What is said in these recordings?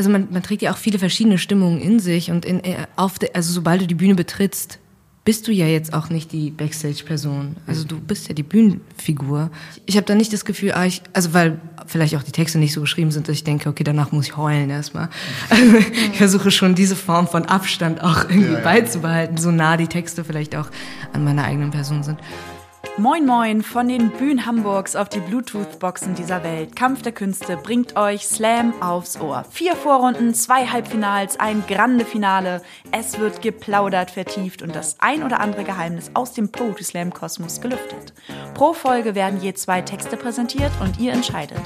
also man, man trägt ja auch viele verschiedene Stimmungen in sich und in, äh, auf de, also sobald du die Bühne betrittst, bist du ja jetzt auch nicht die Backstage-Person. Also du bist ja die Bühnenfigur. Ich habe da nicht das Gefühl, ah, ich, also weil vielleicht auch die Texte nicht so geschrieben sind, dass ich denke, okay, danach muss ich heulen erstmal. Also ich versuche schon diese Form von Abstand auch irgendwie ja, ja. beizubehalten, so nah die Texte vielleicht auch an meiner eigenen Person sind. Moin Moin von den Bühnen Hamburgs auf die Bluetooth-Boxen dieser Welt. Kampf der Künste bringt euch Slam aufs Ohr. Vier Vorrunden, zwei Halbfinals, ein grande Finale. Es wird geplaudert, vertieft und das ein oder andere Geheimnis aus dem Poetry Slam Kosmos gelüftet. Pro Folge werden je zwei Texte präsentiert und ihr entscheidet.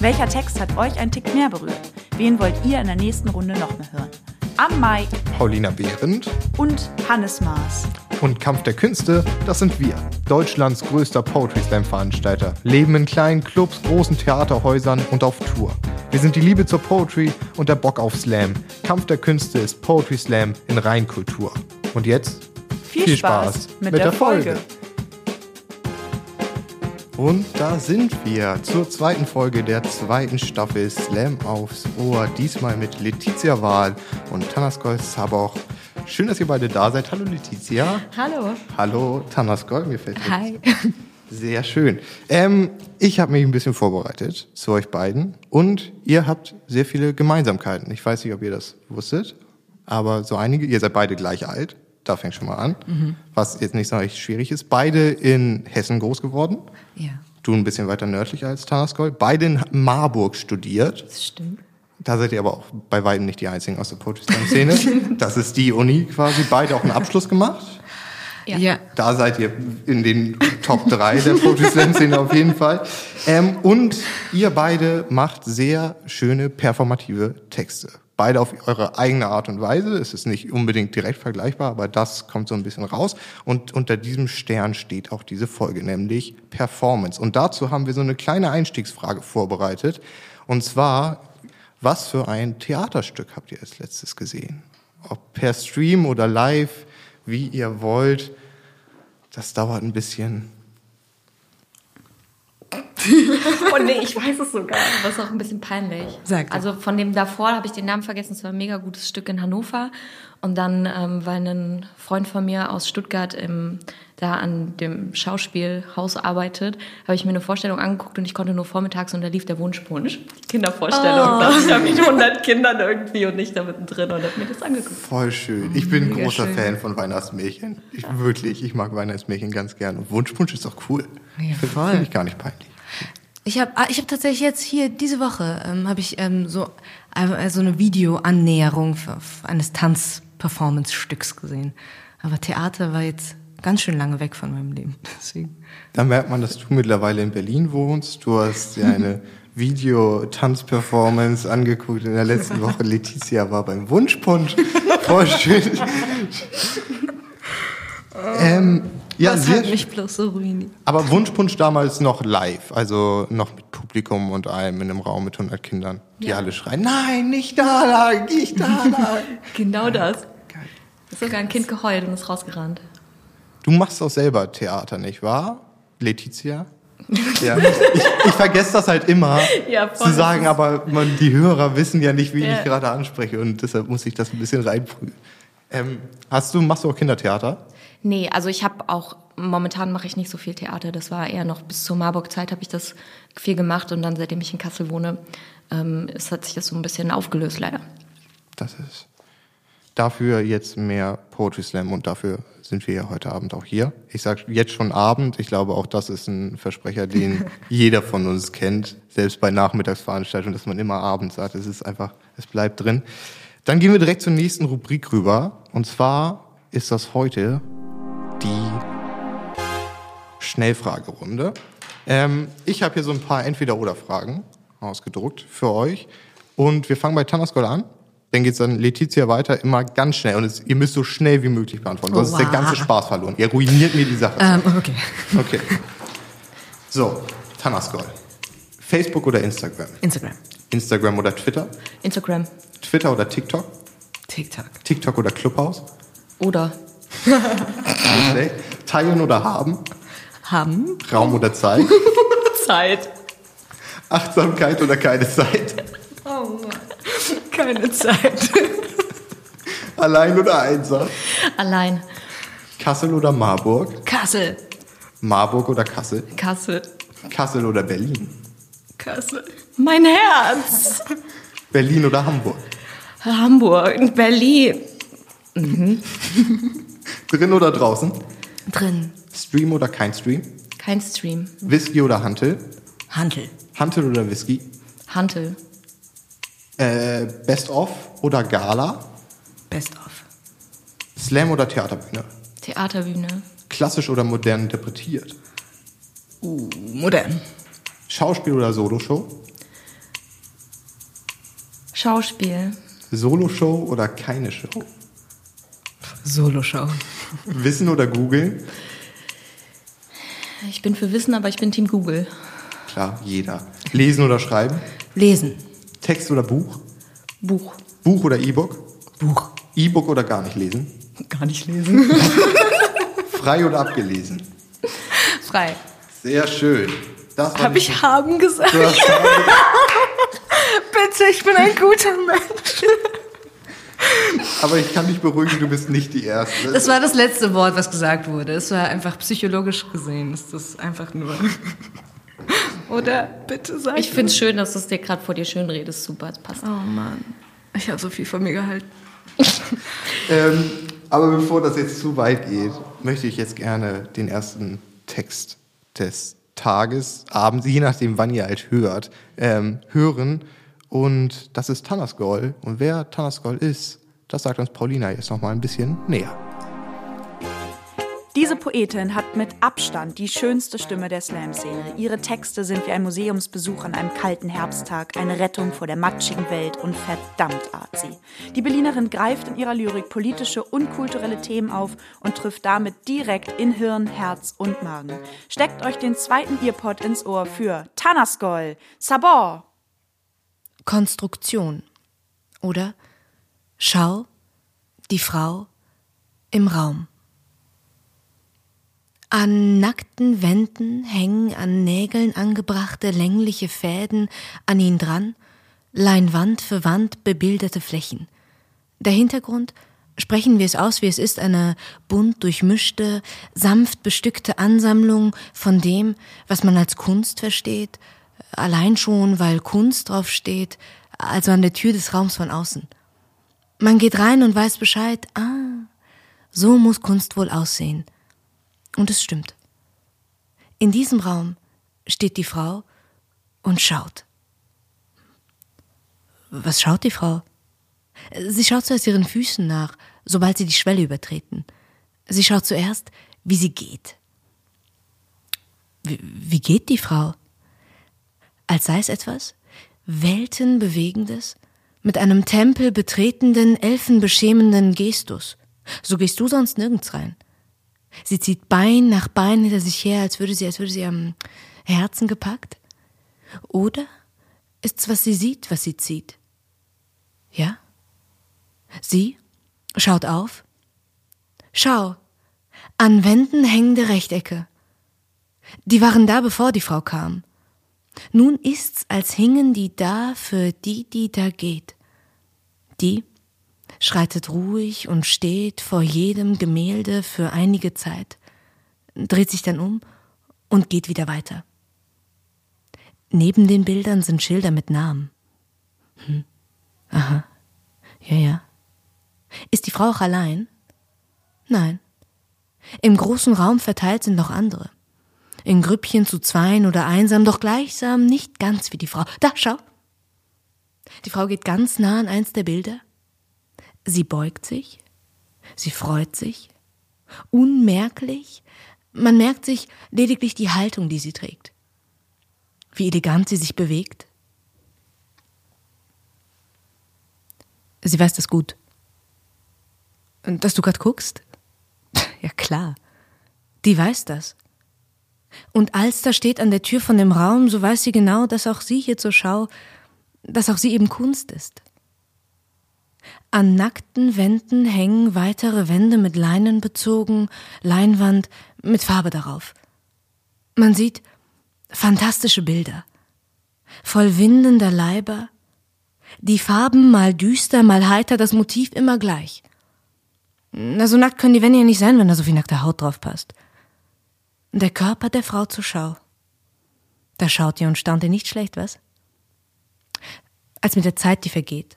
Welcher Text hat euch ein Tick mehr berührt? Wen wollt ihr in der nächsten Runde noch mehr hören? Am Mike Paulina Behrendt und Hannes Maas. Und Kampf der Künste, das sind wir. Deutschlands größter Poetry Slam Veranstalter. Leben in kleinen Clubs, großen Theaterhäusern und auf Tour. Wir sind die Liebe zur Poetry und der Bock auf Slam. Kampf der Künste ist Poetry Slam in Reinkultur. Und jetzt viel, viel Spaß, Spaß, mit, mit der, der Folge. Folge. Und da sind wir zur zweiten Folge der zweiten Staffel Slam aufs Ohr. Diesmal mit Letizia Wahl und Tanaskol Saboch. Schön, dass ihr beide da seid. Hallo Letizia. Hallo. Hallo Tanaskol, mir fällt Hi. Sehr schön. Ähm, ich habe mich ein bisschen vorbereitet zu euch beiden und ihr habt sehr viele Gemeinsamkeiten. Ich weiß nicht, ob ihr das wusstet, aber so einige, ihr seid beide gleich alt da fängt schon mal an. Mhm. Was jetzt nicht so richtig schwierig ist. Beide in Hessen groß geworden. Ja. Du ein bisschen weiter nördlich als Tanaskol. Beide in Marburg studiert. Das stimmt. Da seid ihr aber auch bei weitem nicht die einzigen aus der Poetry Szene. das ist die Uni quasi. Beide auch einen Abschluss gemacht. Ja. ja. Da seid ihr in den Top 3 der Poetry Szene auf jeden Fall. Ähm, und ihr beide macht sehr schöne performative Texte beide auf eure eigene Art und Weise. Es ist nicht unbedingt direkt vergleichbar, aber das kommt so ein bisschen raus. Und unter diesem Stern steht auch diese Folge, nämlich Performance. Und dazu haben wir so eine kleine Einstiegsfrage vorbereitet. Und zwar, was für ein Theaterstück habt ihr als letztes gesehen? Ob per Stream oder live, wie ihr wollt. Das dauert ein bisschen. oh nee, ich weiß es sogar. Das ist auch ein bisschen peinlich. Sag also von dem davor habe ich den Namen vergessen. Es war ein mega gutes Stück in Hannover. Und dann, ähm, weil ein Freund von mir aus Stuttgart im, da an dem Schauspielhaus arbeitet, habe ich mir eine Vorstellung angeguckt und ich konnte nur vormittags und da lief der Wunschpunsch. Die Kindervorstellung. Oh. Da ich da mit 100 Kindern irgendwie und nicht da mittendrin und habe mir das angeguckt. Voll schön. Ich bin ein großer schön. Fan von Weihnachtsmärchen. Ich, wirklich, ich mag Weihnachtsmärchen ganz gern. Und Wunschpunsch ist auch cool. Ja, voll. Finde ich gar nicht peinlich. Ich habe ah, ich hab tatsächlich jetzt hier diese Woche ähm, habe ich ähm, so äh, so eine Videoannäherung eines Tanzperformance-Stücks gesehen. Aber Theater war jetzt ganz schön lange weg von meinem Leben. Deswegen. Da merkt man, dass du mittlerweile in Berlin wohnst. Du hast ja eine Video-Tanzperformance angeguckt in der letzten Woche. Letizia war beim Wunschpunsch. Voll schön. ähm, ja, Was hat mich bloß so ruiniert? Aber Wunschpunsch damals noch live, also noch mit Publikum und allem in einem Raum mit 100 Kindern, die ja. alle schreien, nein, nicht da lang, nicht da lang. genau das. Geil. Ist sogar ein Kind geheult und ist rausgerannt. Du machst auch selber Theater, nicht wahr, Letizia? Ja. Ich, ich vergesse das halt immer ja, zu sagen, aber man, die Hörer wissen ja nicht, wie ja. ich gerade anspreche und deshalb muss ich das ein bisschen reinprüfen. Ähm, hast du, machst du auch Kindertheater? Nee, also ich habe auch, momentan mache ich nicht so viel Theater. Das war eher noch bis zur Marburg-Zeit habe ich das viel gemacht und dann, seitdem ich in Kassel wohne, ähm, es hat sich das so ein bisschen aufgelöst, leider. Das ist dafür jetzt mehr Poetry Slam und dafür sind wir ja heute Abend auch hier. Ich sage jetzt schon Abend. Ich glaube, auch das ist ein Versprecher, den jeder von uns kennt, selbst bei Nachmittagsveranstaltungen, dass man immer Abend sagt. Es ist einfach, es bleibt drin. Dann gehen wir direkt zur nächsten Rubrik rüber. Und zwar ist das heute die Schnellfragerunde. Ähm, ich habe hier so ein paar Entweder-Oder-Fragen ausgedruckt für euch. Und wir fangen bei Tanaskol an. Dann geht es dann Letizia weiter, immer ganz schnell. Und es, ihr müsst so schnell wie möglich beantworten, sonst wow. ist der ganze Spaß verloren. Ihr ruiniert mir die Sache. Ähm, okay. Okay. So, Tanaskol. Facebook oder Instagram? Instagram. Instagram oder Twitter? Instagram. Twitter oder TikTok? TikTok. TikTok oder Clubhouse? Oder. Teilen oder haben? Haben. Raum oder Zeit? Zeit. Achtsamkeit oder keine Zeit? Oh Mann. Keine Zeit. Allein oder einsam? Allein. Kassel oder Marburg? Kassel. Marburg oder Kassel? Kassel. Kassel oder Berlin? Kassel. Mein Herz. Berlin oder Hamburg? Hamburg. Berlin. Drin oder draußen? Drin. Stream oder kein Stream? Kein Stream. Whisky oder Hantel? Handel. Hantel oder Whisky? Hantel. Äh, Best of oder Gala? Best of. Slam oder Theaterbühne? Theaterbühne. Klassisch oder modern interpretiert? Uh, modern. Schauspiel oder Soloshow? Schauspiel. Soloshow oder keine Show? Soloshow. Wissen oder googeln? Ich bin für Wissen, aber ich bin Team Google. Klar, jeder. Lesen oder schreiben? Lesen. Text oder Buch? Buch. Buch oder E-Book? Buch. E-Book oder gar nicht lesen? Gar nicht lesen. Frei oder abgelesen? Frei. Sehr schön. Das war Hab nicht- ich haben gesagt? Du hast Bitte, ich bin ein guter Mensch. Aber ich kann dich beruhigen, du bist nicht die Erste. Das war das letzte Wort, was gesagt wurde. Es war einfach psychologisch gesehen. Ist das einfach nur. Oder bitte sag Ich finde es schön, dass du es dir gerade vor dir schön redest. Super, das passt. Oh Mann. Ich habe so viel von mir gehalten. ähm, aber bevor das jetzt zu weit geht, möchte ich jetzt gerne den ersten Text des Tages, Abends, je nachdem, wann ihr halt hört, ähm, hören. Und das ist Tanasgol. Und wer Tanasgol ist, das sagt uns Paulina jetzt noch mal ein bisschen näher. Diese Poetin hat mit Abstand die schönste Stimme der Slam-Szene. Ihre Texte sind wie ein Museumsbesuch an einem kalten Herbsttag, eine Rettung vor der matschigen Welt und verdammt artsy. Die Berlinerin greift in ihrer Lyrik politische und kulturelle Themen auf und trifft damit direkt in Hirn, Herz und Magen. Steckt euch den zweiten Earpod ins Ohr für Tanaskol, Sabor. Konstruktion. Oder Schau, die Frau im Raum. An nackten Wänden hängen an Nägeln angebrachte längliche Fäden an ihn dran, Leinwand für Wand bebilderte Flächen. Der Hintergrund, sprechen wir es aus, wie es ist, eine bunt durchmischte, sanft bestückte Ansammlung von dem, was man als Kunst versteht, allein schon, weil Kunst drauf steht, also an der Tür des Raums von außen. Man geht rein und weiß Bescheid, ah, so muss Kunst wohl aussehen. Und es stimmt. In diesem Raum steht die Frau und schaut. Was schaut die Frau? Sie schaut zuerst ihren Füßen nach, sobald sie die Schwelle übertreten. Sie schaut zuerst, wie sie geht. Wie, wie geht die Frau? Als sei es etwas Weltenbewegendes, mit einem Tempel betretenden, elfenbeschämenden Gestus. So gehst du sonst nirgends rein. Sie zieht Bein nach Bein hinter sich her, als würde sie, als würde sie am Herzen gepackt. Oder ist's, was sie sieht, was sie zieht? Ja? Sie schaut auf. Schau, an Wänden hängende Rechtecke. Die waren da, bevor die Frau kam. Nun ist's, als hingen die da für die, die da geht. Die schreitet ruhig und steht vor jedem Gemälde für einige Zeit, dreht sich dann um und geht wieder weiter. Neben den Bildern sind Schilder mit Namen. Hm. Aha. Ja, ja. Ist die Frau auch allein? Nein. Im großen Raum verteilt sind noch andere. In Grüppchen zu zweien oder einsam, doch gleichsam nicht ganz wie die Frau. Da, schau. Die Frau geht ganz nah an eins der Bilder. Sie beugt sich, sie freut sich, unmerklich, man merkt sich lediglich die Haltung, die sie trägt, wie elegant sie sich bewegt. Sie weiß das gut. Dass du grad guckst? Ja klar, die weiß das. Und als da steht an der Tür von dem Raum, so weiß sie genau, dass auch sie hier zur Schau, dass auch sie eben Kunst ist. An nackten Wänden hängen weitere Wände mit Leinen bezogen, Leinwand mit Farbe darauf. Man sieht fantastische Bilder, voll windender Leiber, Die Farben mal düster, mal heiter, das Motiv immer gleich. Na, so nackt können die Wände ja nicht sein, wenn da so viel nackte Haut drauf passt. Der Körper der Frau zur Schau. Da schaut ihr und staunt ihr nicht schlecht, was? Als mit der Zeit, die vergeht,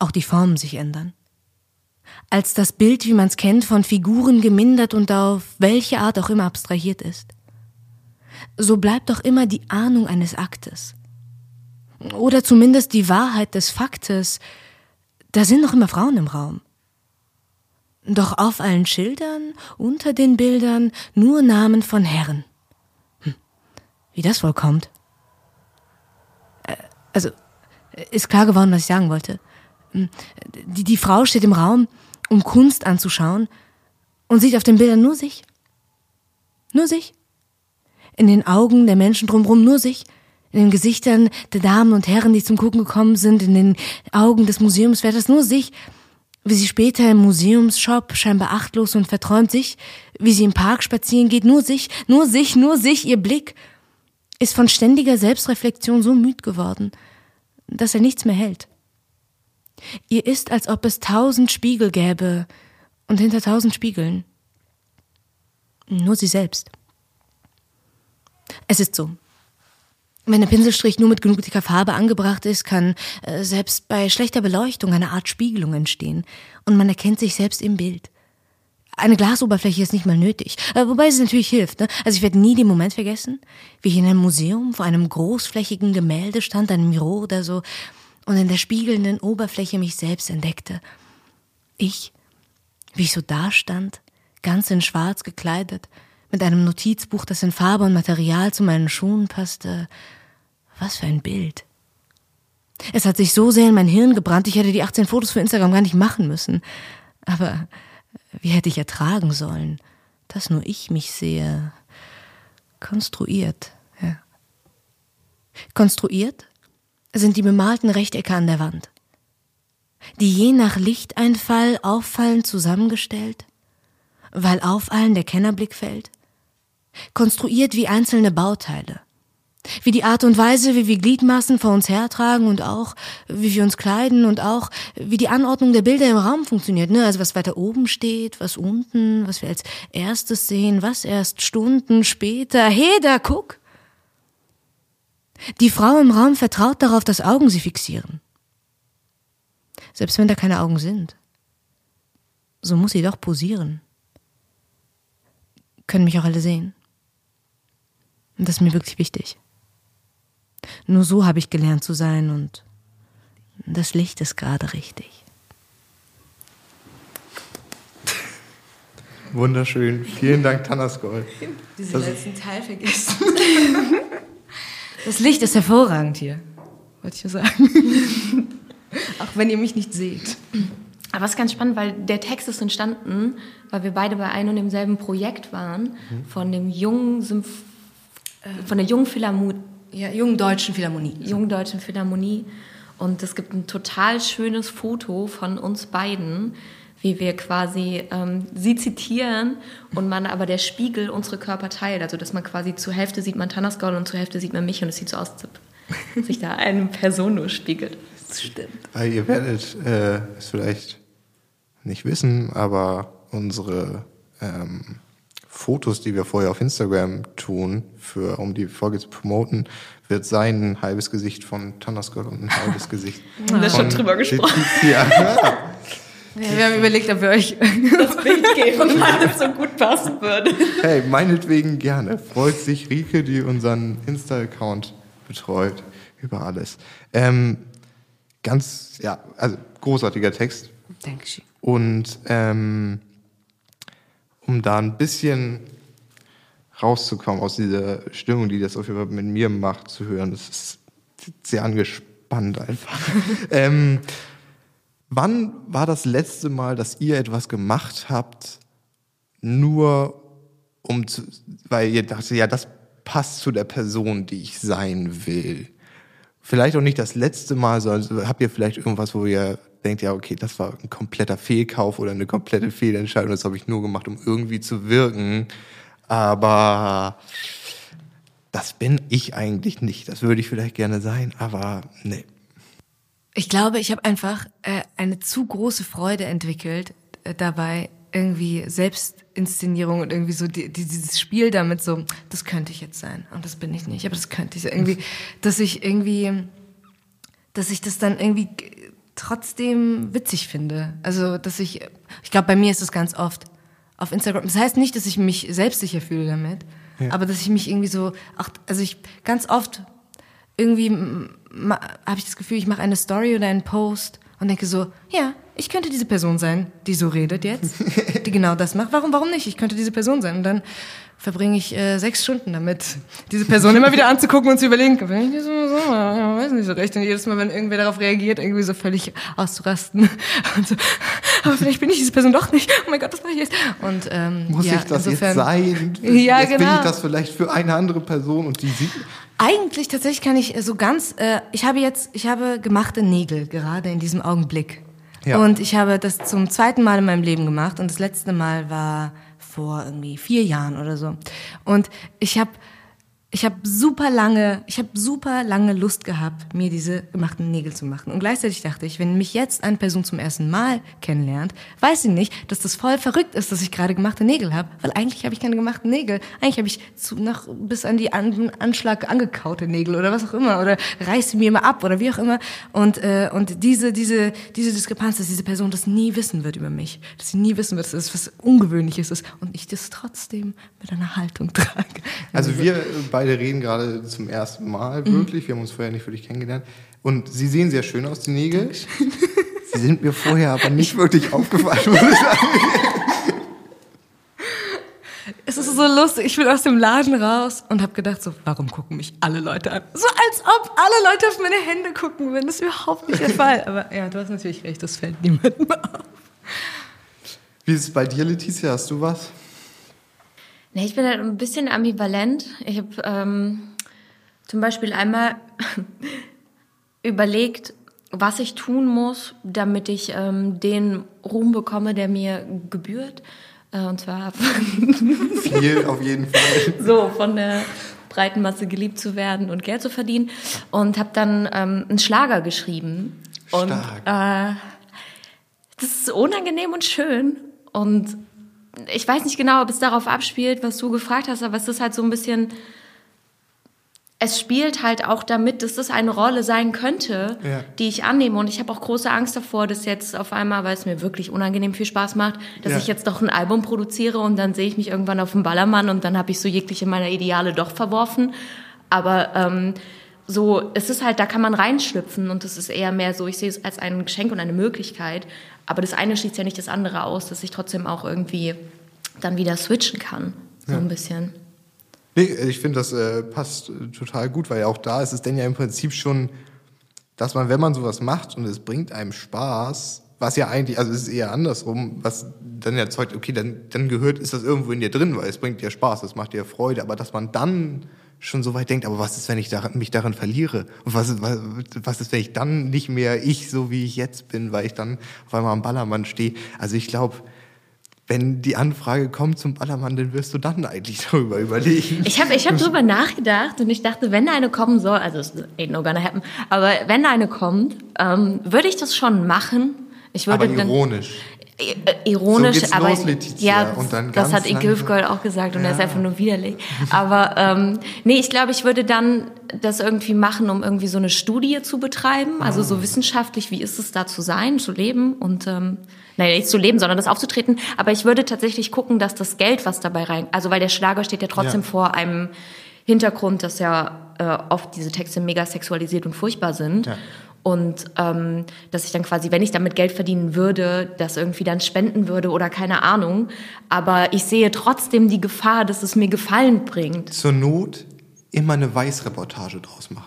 auch die Formen sich ändern. Als das Bild, wie man's kennt, von Figuren gemindert und auf welche Art auch immer abstrahiert ist. So bleibt doch immer die Ahnung eines Aktes. Oder zumindest die Wahrheit des Faktes. Da sind noch immer Frauen im Raum. Doch auf allen Schildern, unter den Bildern, nur Namen von Herren. Hm. Wie das wohl kommt? Äh, also, ist klar geworden, was ich sagen wollte. Hm. Die, die Frau steht im Raum, um Kunst anzuschauen und sieht auf den Bildern nur sich. Nur sich. In den Augen der Menschen drumherum nur sich. In den Gesichtern der Damen und Herren, die zum Gucken gekommen sind, in den Augen des Museumswärters nur sich wie sie später im Museumsshop scheinbar achtlos und verträumt sich, wie sie im Park spazieren geht, nur sich, nur sich, nur sich, ihr Blick ist von ständiger Selbstreflexion so müd geworden, dass er nichts mehr hält. Ihr ist, als ob es tausend Spiegel gäbe und hinter tausend Spiegeln nur sie selbst. Es ist so, wenn der Pinselstrich nur mit genug Farbe angebracht ist, kann äh, selbst bei schlechter Beleuchtung eine Art Spiegelung entstehen und man erkennt sich selbst im Bild. Eine Glasoberfläche ist nicht mal nötig, äh, wobei es natürlich hilft. Ne? Also ich werde nie den Moment vergessen, wie ich in einem Museum vor einem großflächigen Gemälde stand, einem Miro oder so, und in der spiegelnden Oberfläche mich selbst entdeckte. Ich, wie ich so dastand, ganz in Schwarz gekleidet, mit einem Notizbuch, das in Farbe und Material zu meinen Schuhen passte. Was für ein Bild. Es hat sich so sehr in mein Hirn gebrannt, ich hätte die 18 Fotos für Instagram gar nicht machen müssen. Aber wie hätte ich ertragen sollen, dass nur ich mich sehe? Konstruiert, ja. Konstruiert sind die bemalten Rechtecke an der Wand, die je nach Lichteinfall auffallend zusammengestellt, weil auf allen der Kennerblick fällt, konstruiert wie einzelne Bauteile. Wie die Art und Weise, wie wir Gliedmaßen vor uns hertragen und auch, wie wir uns kleiden und auch, wie die Anordnung der Bilder im Raum funktioniert, ne? Also was weiter oben steht, was unten, was wir als erstes sehen, was erst Stunden später. Hey, da guck! Die Frau im Raum vertraut darauf, dass Augen sie fixieren. Selbst wenn da keine Augen sind. So muss sie doch posieren. Können mich auch alle sehen. Und das ist mir wirklich wichtig. Nur so habe ich gelernt zu sein und das Licht ist gerade richtig. Wunderschön. Vielen Dank, Tanaskol. Diesen das letzten Teil vergessen. Das Licht ist hervorragend hier, wollte ich ja sagen. Auch wenn ihr mich nicht seht. Aber es ist ganz spannend, weil der Text ist entstanden, weil wir beide bei einem und demselben Projekt waren, mhm. von dem jungen Symph von der jungen Philharmonie. Ja, jungen deutschen Philharmonie. Jungen deutschen Philharmonie. Und es gibt ein total schönes Foto von uns beiden, wie wir quasi ähm, sie zitieren und man aber der Spiegel unsere Körper teilt. Also dass man quasi zur Hälfte sieht man Tanasgol und zur Hälfte sieht man mich und es sieht so aus, als sich da eine Person nur spiegelt. Das stimmt. Weil ihr werdet äh, es vielleicht nicht wissen, aber unsere ähm, Fotos, die wir vorher auf Instagram tun, für, um die Folge zu promoten, wird sein ein halbes Gesicht von Tanasgott und ein halbes Gesicht. Wir haben schon drüber gesprochen. Ja. ja. wir haben überlegt, ob wir euch das Bild geben, weil es so gut passen würde. Hey, meinetwegen gerne. Freut sich Rike, die unseren Insta-Account betreut, über alles. Ähm, ganz, ja, also großartiger Text. Dankeschön. Und ähm, um da ein bisschen rauszukommen aus dieser Stimmung, die das auf jeden Fall mit mir macht, zu hören. Das ist sehr angespannt einfach. ähm, wann war das letzte Mal, dass ihr etwas gemacht habt, nur um zu, weil ihr dachtet, ja, das passt zu der Person, die ich sein will? Vielleicht auch nicht das letzte Mal, sondern habt ihr vielleicht irgendwas, wo ihr denkt, ja, okay, das war ein kompletter Fehlkauf oder eine komplette Fehlentscheidung, das habe ich nur gemacht, um irgendwie zu wirken. Aber das bin ich eigentlich nicht. Das würde ich vielleicht gerne sein, aber nee. Ich glaube, ich habe einfach äh, eine zu große Freude entwickelt äh, dabei, irgendwie Selbstinszenierung und irgendwie so die, die, dieses Spiel damit so, das könnte ich jetzt sein und das bin ich nicht, aber das könnte ich irgendwie, dass ich irgendwie, dass ich das dann irgendwie trotzdem witzig finde. Also, dass ich, ich glaube, bei mir ist es ganz oft auf Instagram. Das heißt nicht, dass ich mich selbstsicher fühle damit, ja. aber dass ich mich irgendwie so, auch, also ich ganz oft irgendwie habe ich das Gefühl, ich mache eine Story oder einen Post und denke so, ja, ich könnte diese Person sein, die so redet jetzt, die genau das macht. Warum, warum nicht? Ich könnte diese Person sein. Und dann verbringe ich äh, sechs Stunden damit, diese Person immer wieder anzugucken und zu überlegen, bin ich diese Person? Ja, weiß nicht so recht. Und jedes Mal, wenn irgendwer darauf reagiert, irgendwie so völlig auszurasten. Und so, aber vielleicht bin ich diese Person doch nicht. Oh mein Gott, was mache ich jetzt? Und, ähm, Muss ja, ich das insofern, jetzt sein? Ja, jetzt genau. bin ich das vielleicht für eine andere Person und die sieht... Eigentlich tatsächlich kann ich so ganz, äh, ich habe jetzt, ich habe gemachte Nägel gerade in diesem Augenblick. Ja. Und ich habe das zum zweiten Mal in meinem Leben gemacht und das letzte Mal war vor irgendwie vier Jahren oder so. Und ich habe ich habe super lange, ich habe super lange Lust gehabt, mir diese gemachten Nägel zu machen. Und gleichzeitig dachte ich, wenn mich jetzt eine Person zum ersten Mal kennenlernt, weiß sie nicht, dass das voll verrückt ist, dass ich gerade gemachte Nägel habe, weil eigentlich habe ich keine gemachten Nägel. Eigentlich habe ich zu, nach bis an die an, Anschlag angekaute Nägel oder was auch immer oder reiße mir immer ab oder wie auch immer. Und äh, und diese diese diese Diskrepanz, dass diese Person das nie wissen wird über mich, dass sie nie wissen wird, dass es was Ungewöhnliches ist und ich das trotzdem mit einer Haltung trage. Also wir beide reden gerade zum ersten Mal mhm. wirklich. Wir haben uns vorher nicht wirklich kennengelernt. Und sie sehen sehr schön aus, die Nägel. Sie sind mir vorher aber nicht wirklich aufgefallen, muss ich sagen. Es ist so lustig. Ich bin aus dem Laden raus und habe gedacht, so, warum gucken mich alle Leute an? So als ob alle Leute auf meine Hände gucken würden. Das ist überhaupt nicht der Fall. Aber ja, du hast natürlich recht, das fällt niemandem auf. Wie ist es bei dir, Letizia? Hast du was? Nee, ich bin halt ein bisschen ambivalent. Ich habe ähm, zum Beispiel einmal überlegt, was ich tun muss, damit ich ähm, den Ruhm bekomme, der mir gebührt. Äh, und zwar viel auf jeden Fall. So von der breiten Masse geliebt zu werden und Geld zu verdienen. Und habe dann ähm, einen Schlager geschrieben. Stark. Und äh, das ist unangenehm und schön. Und ich weiß nicht genau, ob es darauf abspielt, was du gefragt hast, aber es ist halt so ein bisschen, es spielt halt auch damit, dass das eine Rolle sein könnte, ja. die ich annehme. Und ich habe auch große Angst davor, dass jetzt auf einmal, weil es mir wirklich unangenehm viel Spaß macht, dass ja. ich jetzt doch ein Album produziere und dann sehe ich mich irgendwann auf dem Ballermann und dann habe ich so jegliche meiner Ideale doch verworfen. Aber ähm, so, es ist halt, da kann man reinschlüpfen und das ist eher mehr so, ich sehe es als ein Geschenk und eine Möglichkeit. Aber das eine schließt ja nicht das andere aus, dass ich trotzdem auch irgendwie dann wieder switchen kann. So ja. ein bisschen. Nee, ich finde, das äh, passt äh, total gut, weil auch da ist es denn ja im Prinzip schon, dass man, wenn man sowas macht und es bringt einem Spaß, was ja eigentlich, also es ist eher andersrum, was dann erzeugt, okay, dann, dann gehört, ist das irgendwo in dir drin, weil es bringt dir Spaß, es macht dir Freude, aber dass man dann schon so weit denkt, aber was ist, wenn ich daran, mich daran verliere? Und was ist, was, was ist, wenn ich dann nicht mehr ich, so wie ich jetzt bin, weil ich dann auf einmal am Ballermann stehe? Also ich glaube, wenn die Anfrage kommt zum Ballermann, dann wirst du dann eigentlich darüber überlegen. Ich habe ich hab darüber nachgedacht und ich dachte, wenn eine kommen soll, also es ain't no gonna happen, aber wenn eine kommt, ähm, würde ich das schon machen. Ich würde aber ironisch. Dann, ironisch, so aber los, ja, das hat Hüfgold auch gesagt und ja. er ist einfach nur widerlich. Aber ähm, nee, ich glaube, ich würde dann das irgendwie machen, um irgendwie so eine Studie zu betreiben, also so ah. wissenschaftlich, wie ist es da zu sein, zu leben und ähm, nein, nicht zu leben, sondern das aufzutreten. Aber ich würde tatsächlich gucken, dass das Geld, was dabei rein, also weil der Schlager steht ja trotzdem ja. vor einem Hintergrund, dass ja äh, oft diese Texte mega sexualisiert und furchtbar sind. Ja. Und ähm, dass ich dann quasi, wenn ich damit Geld verdienen würde, das irgendwie dann spenden würde oder keine Ahnung. Aber ich sehe trotzdem die Gefahr, dass es mir Gefallen bringt. Zur Not immer eine Weißreportage draus machen.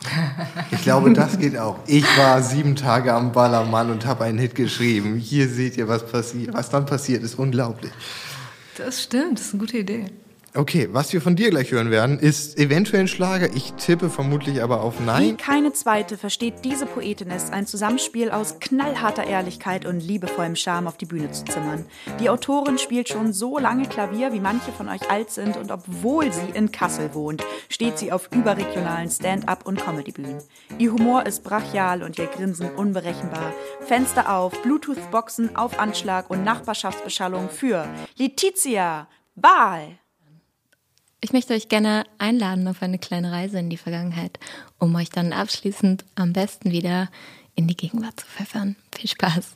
Ich glaube, das geht auch. Ich war sieben Tage am Ballermann und habe einen Hit geschrieben. Hier seht ihr, was passiert. Was dann passiert, ist unglaublich. Das stimmt, das ist eine gute Idee. Okay, was wir von dir gleich hören werden, ist eventuell ein Schlager. Ich tippe vermutlich aber auf Wie Nein. keine zweite versteht diese Poetin es, ein Zusammenspiel aus knallharter Ehrlichkeit und liebevollem Charme auf die Bühne zu zimmern. Die Autorin spielt schon so lange Klavier, wie manche von euch alt sind und obwohl sie in Kassel wohnt, steht sie auf überregionalen Stand-up- und Comedy-Bühnen. Ihr Humor ist brachial und ihr Grinsen unberechenbar. Fenster auf, Bluetooth-Boxen auf Anschlag und Nachbarschaftsbeschallung für Letizia Wahl. Ich möchte euch gerne einladen auf eine kleine Reise in die Vergangenheit, um euch dann abschließend am besten wieder in die Gegenwart zu pfeffern. Viel Spaß.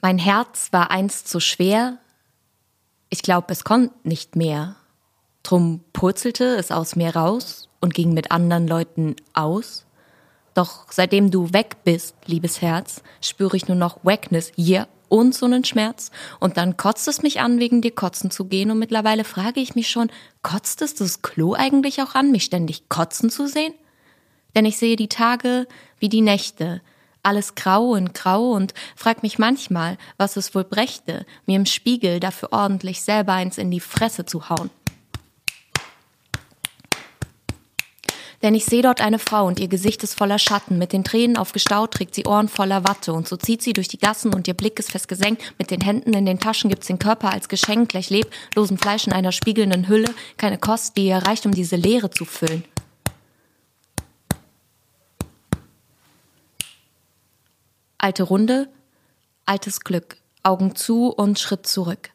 Mein Herz war einst so schwer, ich glaub, es konnt nicht mehr. Drum purzelte es aus mir raus und ging mit anderen Leuten aus. Doch seitdem du weg bist, liebes Herz, spüre ich nur noch Wackness hier und so einen Schmerz. Und dann kotzt es mich an, wegen dir kotzen zu gehen. Und mittlerweile frage ich mich schon, kotzt es das Klo eigentlich auch an, mich ständig kotzen zu sehen? Denn ich sehe die Tage wie die Nächte, alles grau und grau und frag mich manchmal, was es wohl brächte, mir im Spiegel dafür ordentlich selber eins in die Fresse zu hauen. Denn ich sehe dort eine Frau und ihr Gesicht ist voller Schatten. Mit den Tränen aufgestaut trägt sie Ohren voller Watte. Und so zieht sie durch die Gassen und ihr Blick ist fest gesenkt. Mit den Händen in den Taschen gibt's den Körper als Geschenk, gleich leblosen Fleisch in einer spiegelnden Hülle. Keine Kost, die ihr reicht, um diese Leere zu füllen. Alte Runde, altes Glück, Augen zu und Schritt zurück.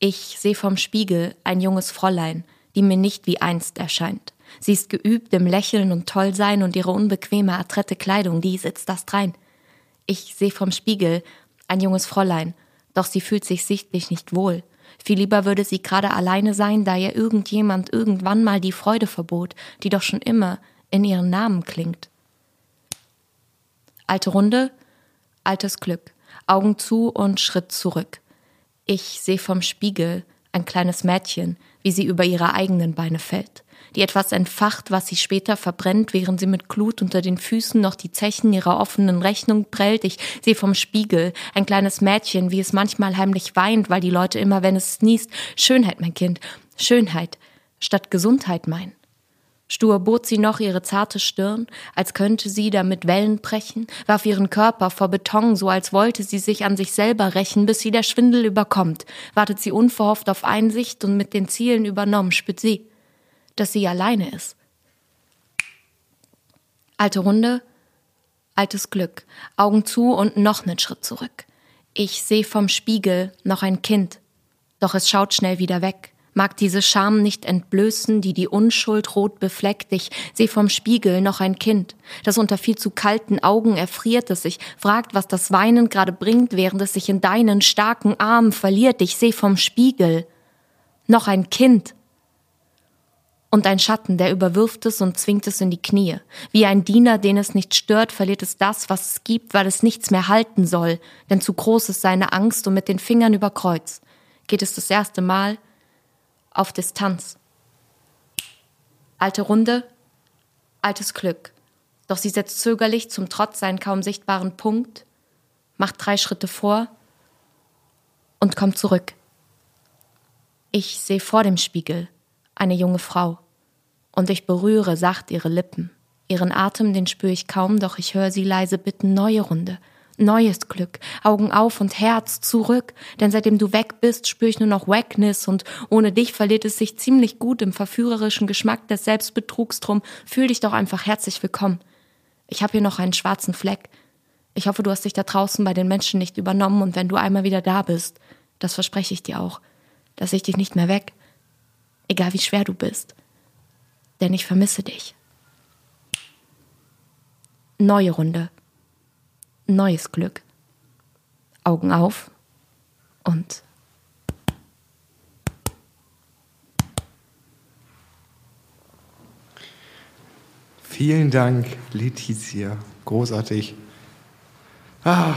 Ich seh vom Spiegel ein junges Fräulein, die mir nicht wie einst erscheint. Sie ist geübt im Lächeln und Tollsein und ihre unbequeme, adrette Kleidung, die sitzt das drein. Ich seh vom Spiegel ein junges Fräulein, doch sie fühlt sich sichtlich nicht wohl. Viel lieber würde sie gerade alleine sein, da ihr irgendjemand irgendwann mal die Freude verbot, die doch schon immer in ihren Namen klingt. Alte Runde, altes Glück, Augen zu und Schritt zurück. Ich seh vom Spiegel ein kleines Mädchen, wie sie über ihre eigenen Beine fällt, die etwas entfacht, was sie später verbrennt, während sie mit Glut unter den Füßen noch die Zechen ihrer offenen Rechnung prellt. Ich sehe vom Spiegel ein kleines Mädchen, wie es manchmal heimlich weint, weil die Leute immer, wenn es niest, Schönheit, mein Kind, Schönheit statt Gesundheit meinen. Stur bot sie noch ihre zarte Stirn, als könnte sie damit Wellen brechen, warf ihren Körper vor Beton, so als wollte sie sich an sich selber rächen, bis sie der Schwindel überkommt. Wartet sie unverhofft auf Einsicht und mit den Zielen übernommen, spürt sie, dass sie alleine ist. Alte Runde, altes Glück, Augen zu und noch nen Schritt zurück. Ich seh vom Spiegel noch ein Kind, doch es schaut schnell wieder weg mag diese Scham nicht entblößen, die die Unschuld rot befleckt. Ich seh vom Spiegel noch ein Kind, das unter viel zu kalten Augen erfriert, das sich fragt, was das Weinen gerade bringt, während es sich in deinen starken Armen verliert. Ich seh vom Spiegel noch ein Kind. Und ein Schatten, der überwirft es und zwingt es in die Knie. Wie ein Diener, den es nicht stört, verliert es das, was es gibt, weil es nichts mehr halten soll, denn zu groß ist seine Angst und mit den Fingern über Kreuz geht es das erste Mal auf Distanz. Alte Runde, altes Glück. Doch sie setzt zögerlich zum Trotz seinen kaum sichtbaren Punkt, macht drei Schritte vor und kommt zurück. Ich sehe vor dem Spiegel eine junge Frau und ich berühre sacht ihre Lippen. Ihren Atem, den spüre ich kaum, doch ich höre sie leise bitten, neue Runde, neues Glück, Augen auf und Herz zurück, denn seitdem du weg bist, spüre ich nur noch Wackness und ohne dich verliert es sich ziemlich gut im verführerischen Geschmack des Selbstbetrugs drum. Fühl dich doch einfach herzlich willkommen. Ich habe hier noch einen schwarzen Fleck. Ich hoffe, du hast dich da draußen bei den Menschen nicht übernommen und wenn du einmal wieder da bist, das verspreche ich dir auch, dass ich dich nicht mehr weg, egal wie schwer du bist, denn ich vermisse dich. Neue Runde neues Glück. Augen auf und Vielen Dank, Letizia. Großartig. Ah,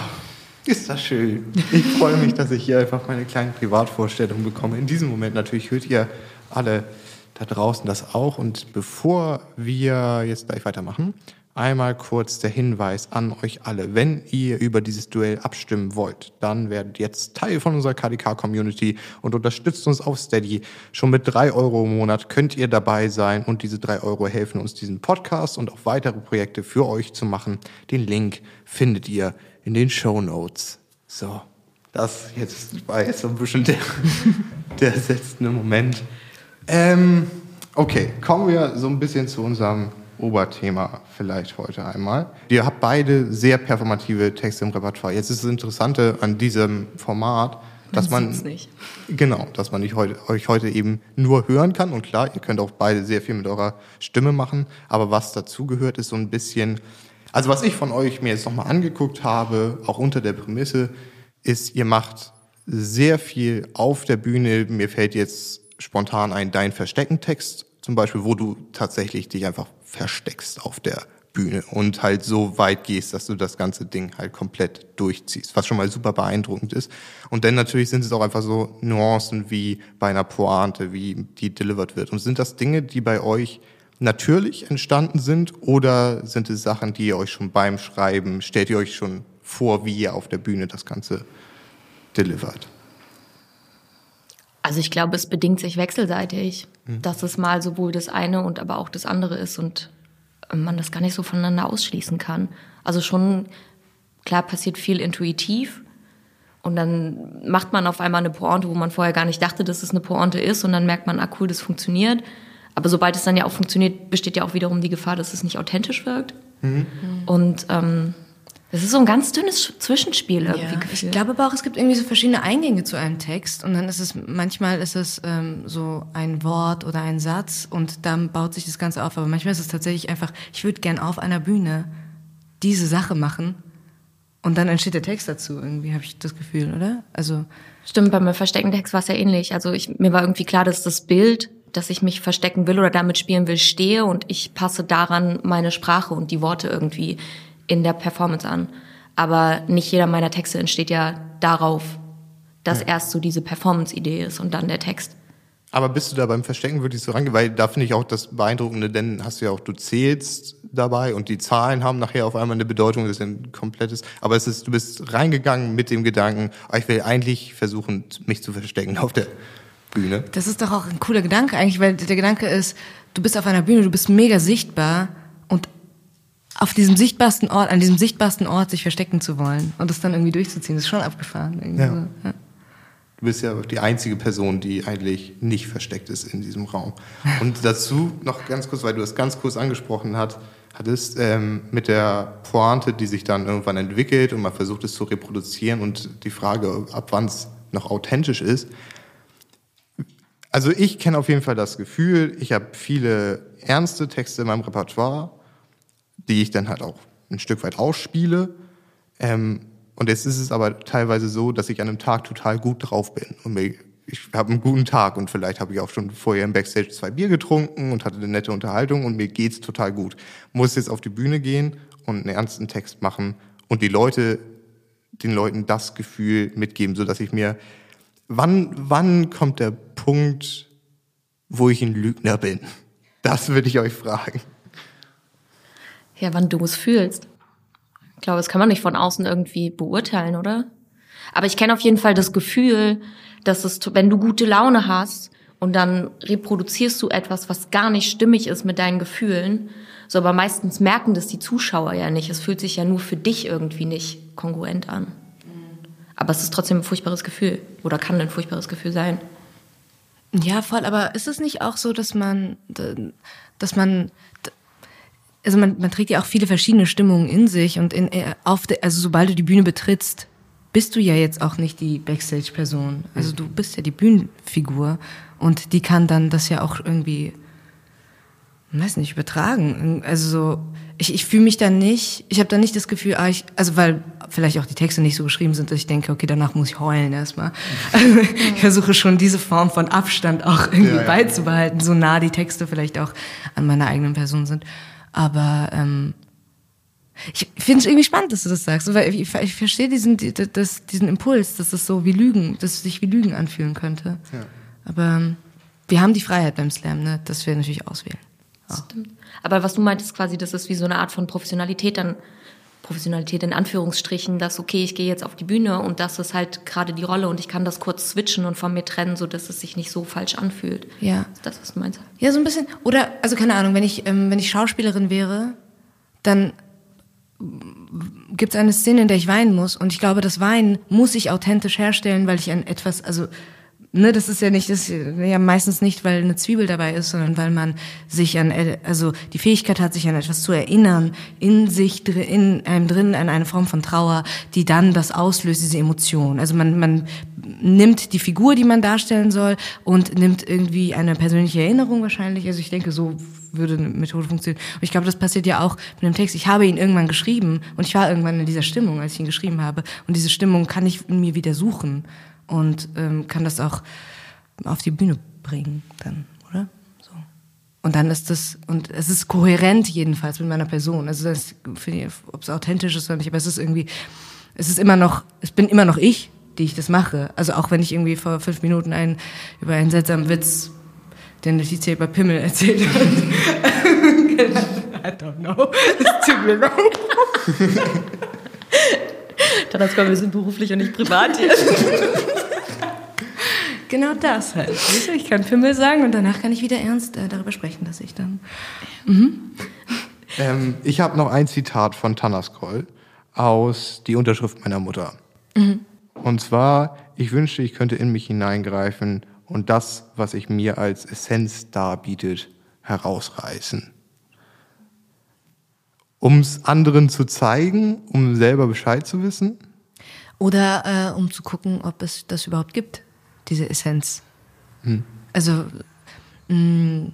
ist das schön. Ich freue mich, dass ich hier einfach meine kleine Privatvorstellung bekomme. In diesem Moment natürlich hört ihr alle da draußen das auch. Und bevor wir jetzt gleich weitermachen, einmal kurz der Hinweis an euch alle. Wenn ihr über dieses Duell abstimmen wollt, dann werdet jetzt Teil von unserer KDK-Community und unterstützt uns auf Steady. Schon mit drei Euro im Monat könnt ihr dabei sein und diese drei Euro helfen uns, diesen Podcast und auch weitere Projekte für euch zu machen. Den Link findet ihr in den Show Notes. So, das jetzt war jetzt so ein bisschen der, der setzende Moment. Ähm, okay, kommen wir so ein bisschen zu unserem Oberthema vielleicht heute einmal. Ihr habt beide sehr performative Texte im Repertoire. Jetzt ist das Interessante an diesem Format, dass man, man nicht. genau, dass man nicht heute, euch heute eben nur hören kann und klar, ihr könnt auch beide sehr viel mit eurer Stimme machen, aber was dazu gehört, ist so ein bisschen, also was ich von euch mir jetzt nochmal angeguckt habe, auch unter der Prämisse, ist, ihr macht sehr viel auf der Bühne. Mir fällt jetzt spontan ein Dein Versteckentext zum Beispiel, wo du tatsächlich dich einfach versteckst auf der Bühne und halt so weit gehst, dass du das ganze Ding halt komplett durchziehst, was schon mal super beeindruckend ist. Und dann natürlich sind es auch einfach so Nuancen wie bei einer Pointe, wie die delivered wird. Und sind das Dinge, die bei euch natürlich entstanden sind oder sind es Sachen, die ihr euch schon beim Schreiben, stellt ihr euch schon vor, wie ihr auf der Bühne das Ganze delivert? Also ich glaube, es bedingt sich wechselseitig, mhm. dass es mal sowohl das eine und aber auch das andere ist und äh, man das gar nicht so voneinander ausschließen kann. Also schon, klar passiert viel intuitiv und dann macht man auf einmal eine Pointe, wo man vorher gar nicht dachte, dass es eine Pointe ist und dann merkt man, ah cool, das funktioniert. Aber sobald es dann ja auch funktioniert, besteht ja auch wiederum die Gefahr, dass es nicht authentisch wirkt. Mhm. Und ähm, das ist so ein ganz dünnes Zwischenspiel irgendwie. Ja, ich glaube aber auch, es gibt irgendwie so verschiedene Eingänge zu einem Text und dann ist es, manchmal ist es ähm, so ein Wort oder ein Satz und dann baut sich das Ganze auf. Aber manchmal ist es tatsächlich einfach, ich würde gern auf einer Bühne diese Sache machen und dann entsteht der Text dazu irgendwie, habe ich das Gefühl, oder? Also Stimmt, beim versteckten Text war es ja ähnlich. Also ich, mir war irgendwie klar, dass das Bild, dass ich mich verstecken will oder damit spielen will, stehe und ich passe daran meine Sprache und die Worte irgendwie in der Performance an. Aber nicht jeder meiner Texte entsteht ja darauf, dass ja. erst so diese Performance-Idee ist und dann der Text. Aber bist du da beim Verstecken wirklich so rangegangen? Weil da finde ich auch das Beeindruckende, denn hast du ja auch, du zählst dabei und die Zahlen haben nachher auf einmal eine Bedeutung, das ist ein komplettes, aber es ist, du bist reingegangen mit dem Gedanken, ah, ich will eigentlich versuchen, mich zu verstecken auf der Bühne. Das ist doch auch ein cooler Gedanke eigentlich, weil der Gedanke ist, du bist auf einer Bühne, du bist mega sichtbar und auf diesem sichtbarsten Ort, an diesem sichtbarsten Ort sich verstecken zu wollen und das dann irgendwie durchzuziehen, das ist schon abgefahren. Ja. So, ja. Du bist ja die einzige Person, die eigentlich nicht versteckt ist in diesem Raum. Und dazu noch ganz kurz, weil du das ganz kurz angesprochen hast, hattest, ähm, mit der Pointe, die sich dann irgendwann entwickelt und man versucht es zu reproduzieren und die Frage, ab wann es noch authentisch ist. Also ich kenne auf jeden Fall das Gefühl, ich habe viele ernste Texte in meinem Repertoire die ich dann halt auch ein Stück weit ausspiele. Ähm, und jetzt ist es aber teilweise so, dass ich an einem Tag total gut drauf bin und mir, ich habe einen guten Tag und vielleicht habe ich auch schon vorher im Backstage zwei Bier getrunken und hatte eine nette Unterhaltung und mir geht's total gut. Muss jetzt auf die Bühne gehen und einen ernsten Text machen und die Leute, den Leuten das Gefühl mitgeben, so dass ich mir, wann, wann kommt der Punkt, wo ich ein Lügner bin? Das würde ich euch fragen. Ja, wann du es fühlst. Ich glaube, das kann man nicht von außen irgendwie beurteilen, oder? Aber ich kenne auf jeden Fall das Gefühl, dass es, wenn du gute Laune hast und dann reproduzierst du etwas, was gar nicht stimmig ist mit deinen Gefühlen, so aber meistens merken das die Zuschauer ja nicht. Es fühlt sich ja nur für dich irgendwie nicht kongruent an. Aber es ist trotzdem ein furchtbares Gefühl oder kann ein furchtbares Gefühl sein. Ja, voll. Aber ist es nicht auch so, dass man, dass man also man, man trägt ja auch viele verschiedene Stimmungen in sich und in, äh, auf de, also sobald du die Bühne betrittst, bist du ja jetzt auch nicht die Backstage-Person. Also du bist ja die Bühnenfigur und die kann dann das ja auch irgendwie, weiß nicht, übertragen. Also so, ich, ich fühle mich dann nicht, ich habe dann nicht das Gefühl, ah, ich, also weil vielleicht auch die Texte nicht so geschrieben sind, dass ich denke, okay, danach muss ich heulen erstmal. Also ich versuche schon diese Form von Abstand auch irgendwie ja, ja. beizubehalten, so nah die Texte vielleicht auch an meiner eigenen Person sind. Aber ähm, ich finde es irgendwie spannend, dass du das sagst, weil ich, ich verstehe diesen, das, diesen Impuls, dass es so wie Lügen, dass es sich wie Lügen anfühlen könnte. Ja. Aber ähm, wir haben die Freiheit beim Slam, ne, dass wir natürlich auswählen. Stimmt. Aber was du meintest quasi, das ist wie so eine Art von Professionalität dann, Professionalität in Anführungsstrichen, dass okay, ich gehe jetzt auf die Bühne und das ist halt gerade die Rolle und ich kann das kurz switchen und von mir trennen, so dass es sich nicht so falsch anfühlt. Ja. Ist das, was du meinst? Ja, so ein bisschen. Oder, also keine Ahnung, wenn ich, ähm, wenn ich Schauspielerin wäre, dann gibt es eine Szene, in der ich weinen muss. Und ich glaube, das Weinen muss ich authentisch herstellen, weil ich an etwas, also ne, das ist ja nicht, das ist ja meistens nicht, weil eine Zwiebel dabei ist, sondern weil man sich an, also die Fähigkeit hat, sich an etwas zu erinnern, in sich, in einem drin, an eine Form von Trauer, die dann das auslöst, diese Emotion. Also man, man nimmt die Figur, die man darstellen soll und nimmt irgendwie eine persönliche Erinnerung wahrscheinlich. Also ich denke, so würde eine Methode funktionieren. Und ich glaube, das passiert ja auch mit dem Text. Ich habe ihn irgendwann geschrieben und ich war irgendwann in dieser Stimmung, als ich ihn geschrieben habe. Und diese Stimmung kann ich in mir wieder suchen und ähm, kann das auch auf die Bühne bringen dann, oder? So. Und dann ist das, und es ist kohärent jedenfalls mit meiner Person. Also das finde ich, ob es authentisch ist oder nicht, aber es ist irgendwie, es ist immer noch, es bin immer noch ich, die ich das mache. Also auch wenn ich irgendwie vor fünf Minuten einen, über einen seltsamen Witz, den Letizia über Pimmel erzählt hat. I don't know. Es tut mir leid. Dann hast du wir sind beruflich und nicht privat hier. Genau das halt. Ich kann Pimmel sagen und danach kann ich wieder ernst äh, darüber sprechen, dass ich dann. Mhm. Ähm, ich habe noch ein Zitat von Tanaskroll aus Die Unterschrift meiner Mutter. Mhm. Und zwar, ich wünschte, ich könnte in mich hineingreifen und das, was sich mir als Essenz darbietet, herausreißen. Um es anderen zu zeigen, um selber Bescheid zu wissen? Oder äh, um zu gucken, ob es das überhaupt gibt, diese Essenz. Hm. Also mh,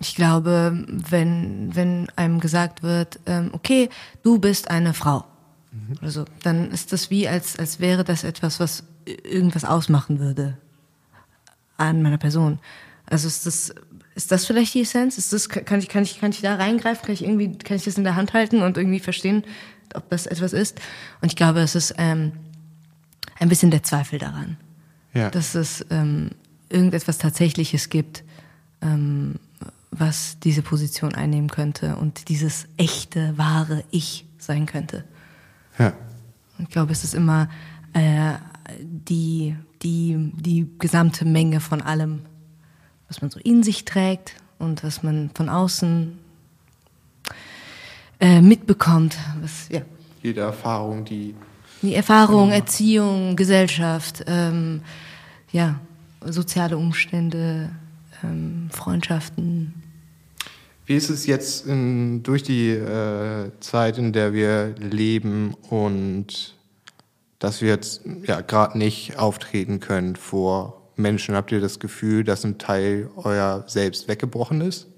ich glaube, wenn, wenn einem gesagt wird, ähm, okay, du bist eine Frau, mhm. oder so, dann ist das wie, als, als wäre das etwas, was irgendwas ausmachen würde an meiner Person. Also ist das, ist das vielleicht die Essenz? Ist das, kann ich, kann ich, kann ich da reingreifen? Kann ich irgendwie, kann ich das in der Hand halten und irgendwie verstehen, ob das etwas ist? Und ich glaube, es ist ähm, ein bisschen der Zweifel daran, ja. dass es ähm, irgendetwas Tatsächliches gibt, ähm, was diese Position einnehmen könnte und dieses echte, wahre Ich sein könnte. Ja. Ich glaube, es ist immer äh, die, die, die gesamte Menge von allem, was man so in sich trägt und was man von außen äh, mitbekommt. Was, ja. Jede Erfahrung, die. Die Erfahrung, Erziehung, Gesellschaft, ähm, ja, soziale Umstände, ähm, Freundschaften. Wie ist es jetzt in, durch die äh, Zeit, in der wir leben und dass wir jetzt ja gerade nicht auftreten können vor Menschen? Habt ihr das Gefühl, dass ein Teil euer Selbst weggebrochen ist?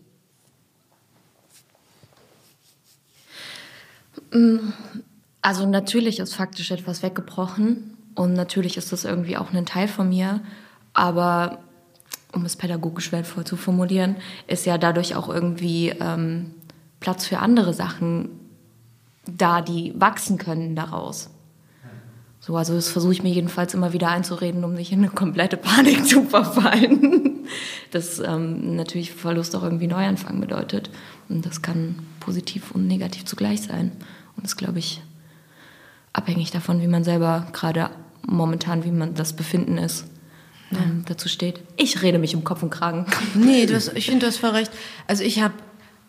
Also natürlich ist faktisch etwas weggebrochen und natürlich ist das irgendwie auch ein Teil von mir, aber um es pädagogisch wertvoll zu formulieren, ist ja dadurch auch irgendwie ähm, Platz für andere Sachen da, die wachsen können daraus. So, also das versuche ich mir jedenfalls immer wieder einzureden, um nicht in eine komplette Panik zu verfallen. Das ähm, natürlich Verlust auch irgendwie Neuanfang bedeutet. Und das kann positiv und negativ zugleich sein. Und das glaube ich abhängig davon, wie man selber gerade momentan, wie man das Befinden ist, ja. ähm, dazu steht. Ich rede mich um Kopf und Kragen. Nee, du hast, ich finde, du hast voll recht. Also ich habe,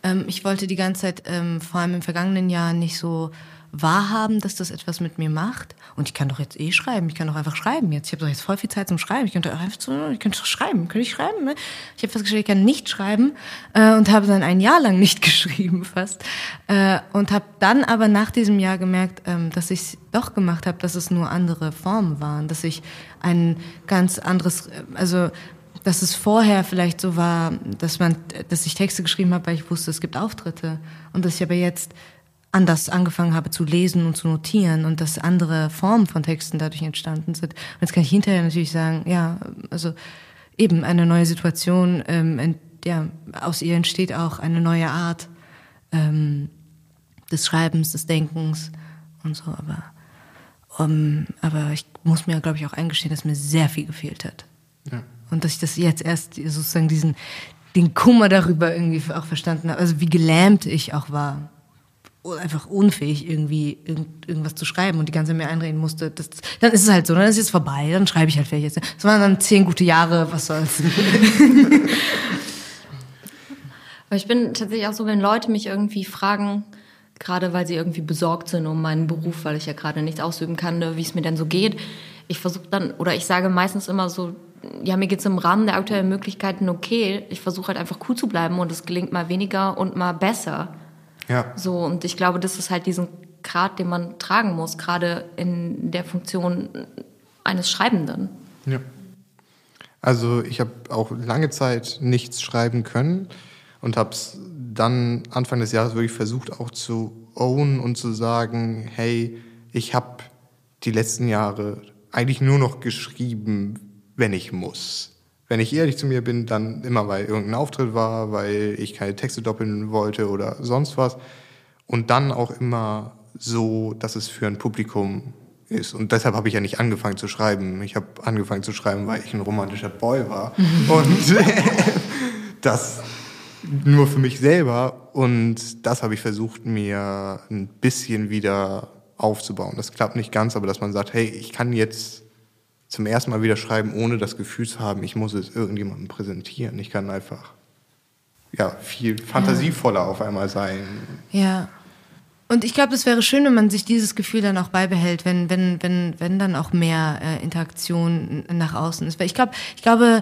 ähm, ich wollte die ganze Zeit, ähm, vor allem im vergangenen Jahr, nicht so wahrhaben, dass das etwas mit mir macht. Und ich kann doch jetzt eh schreiben. Ich kann doch einfach schreiben jetzt. Ich habe doch jetzt voll viel Zeit zum Schreiben. Ich könnte einfach so, ich könnte doch schreiben. Könnte ich schreiben? Ne? Ich habe festgestellt, ich kann nicht schreiben äh, und habe dann ein Jahr lang nicht geschrieben fast. Äh, und habe dann aber nach diesem Jahr gemerkt, ähm, dass ich es doch gemacht habe, dass es nur andere Formen waren. Dass ich ein ganz anderes, also dass es vorher vielleicht so war, dass man, dass ich Texte geschrieben habe, weil ich wusste, es gibt Auftritte. Und dass ich aber jetzt anders angefangen habe zu lesen und zu notieren und dass andere Formen von Texten dadurch entstanden sind. Und jetzt kann ich hinterher natürlich sagen, ja, also eben eine neue Situation, ähm, ja, aus ihr entsteht auch eine neue Art ähm, des Schreibens, des Denkens und so, aber, um, aber ich muss mir, glaube ich, auch eingestehen, dass mir sehr viel gefehlt hat. Ja. Und dass ich das jetzt erst sozusagen diesen, den Kummer darüber irgendwie auch verstanden habe, also wie gelähmt ich auch war. Einfach unfähig, irgendwie irgend, irgendwas zu schreiben und die ganze Zeit mir einreden musste. Das, dann ist es halt so, dann ist es jetzt vorbei, dann schreibe ich halt fertig. Das waren dann zehn gute Jahre, was soll's. Aber ich bin tatsächlich auch so, wenn Leute mich irgendwie fragen, gerade weil sie irgendwie besorgt sind um meinen Beruf, weil ich ja gerade nichts ausüben kann, ne, wie es mir denn so geht. Ich versuche dann, oder ich sage meistens immer so, ja, mir geht es im Rahmen der aktuellen Möglichkeiten okay. Ich versuche halt einfach cool zu bleiben und es gelingt mal weniger und mal besser. Ja. So, und ich glaube, das ist halt diesen Grad, den man tragen muss, gerade in der Funktion eines Schreibenden. Ja. Also ich habe auch lange Zeit nichts schreiben können und habe es dann Anfang des Jahres wirklich versucht auch zu own und zu sagen, hey, ich habe die letzten Jahre eigentlich nur noch geschrieben, wenn ich muss. Wenn ich ehrlich zu mir bin, dann immer, weil irgendein Auftritt war, weil ich keine Texte doppeln wollte oder sonst was. Und dann auch immer so, dass es für ein Publikum ist. Und deshalb habe ich ja nicht angefangen zu schreiben. Ich habe angefangen zu schreiben, weil ich ein romantischer Boy war. Und das nur für mich selber. Und das habe ich versucht, mir ein bisschen wieder aufzubauen. Das klappt nicht ganz, aber dass man sagt, hey, ich kann jetzt zum ersten Mal wieder schreiben, ohne das Gefühl zu haben, ich muss es irgendjemandem präsentieren. Ich kann einfach ja, viel fantasievoller ja. auf einmal sein. Ja. Und ich glaube, es wäre schön, wenn man sich dieses Gefühl dann auch beibehält, wenn, wenn, wenn, wenn dann auch mehr äh, Interaktion nach außen ist. Weil ich glaube, ich glaube,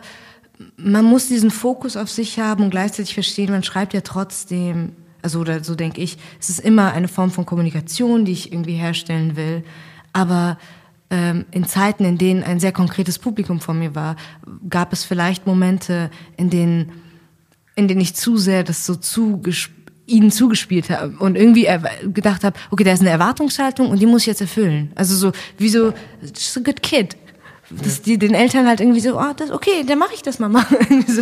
man muss diesen Fokus auf sich haben und gleichzeitig verstehen, man schreibt ja trotzdem, also oder so denke ich, es ist immer eine Form von Kommunikation, die ich irgendwie herstellen will. Aber in Zeiten, in denen ein sehr konkretes Publikum vor mir war, gab es vielleicht Momente, in denen, in denen ich zu sehr das so zugespielt ihnen zugespielt habe und irgendwie gedacht habe, okay, da ist eine Erwartungshaltung und die muss ich jetzt erfüllen. Also so wie so just a good kid. Dass die den Eltern halt irgendwie so, oh, das okay, dann mache ich das mal mal so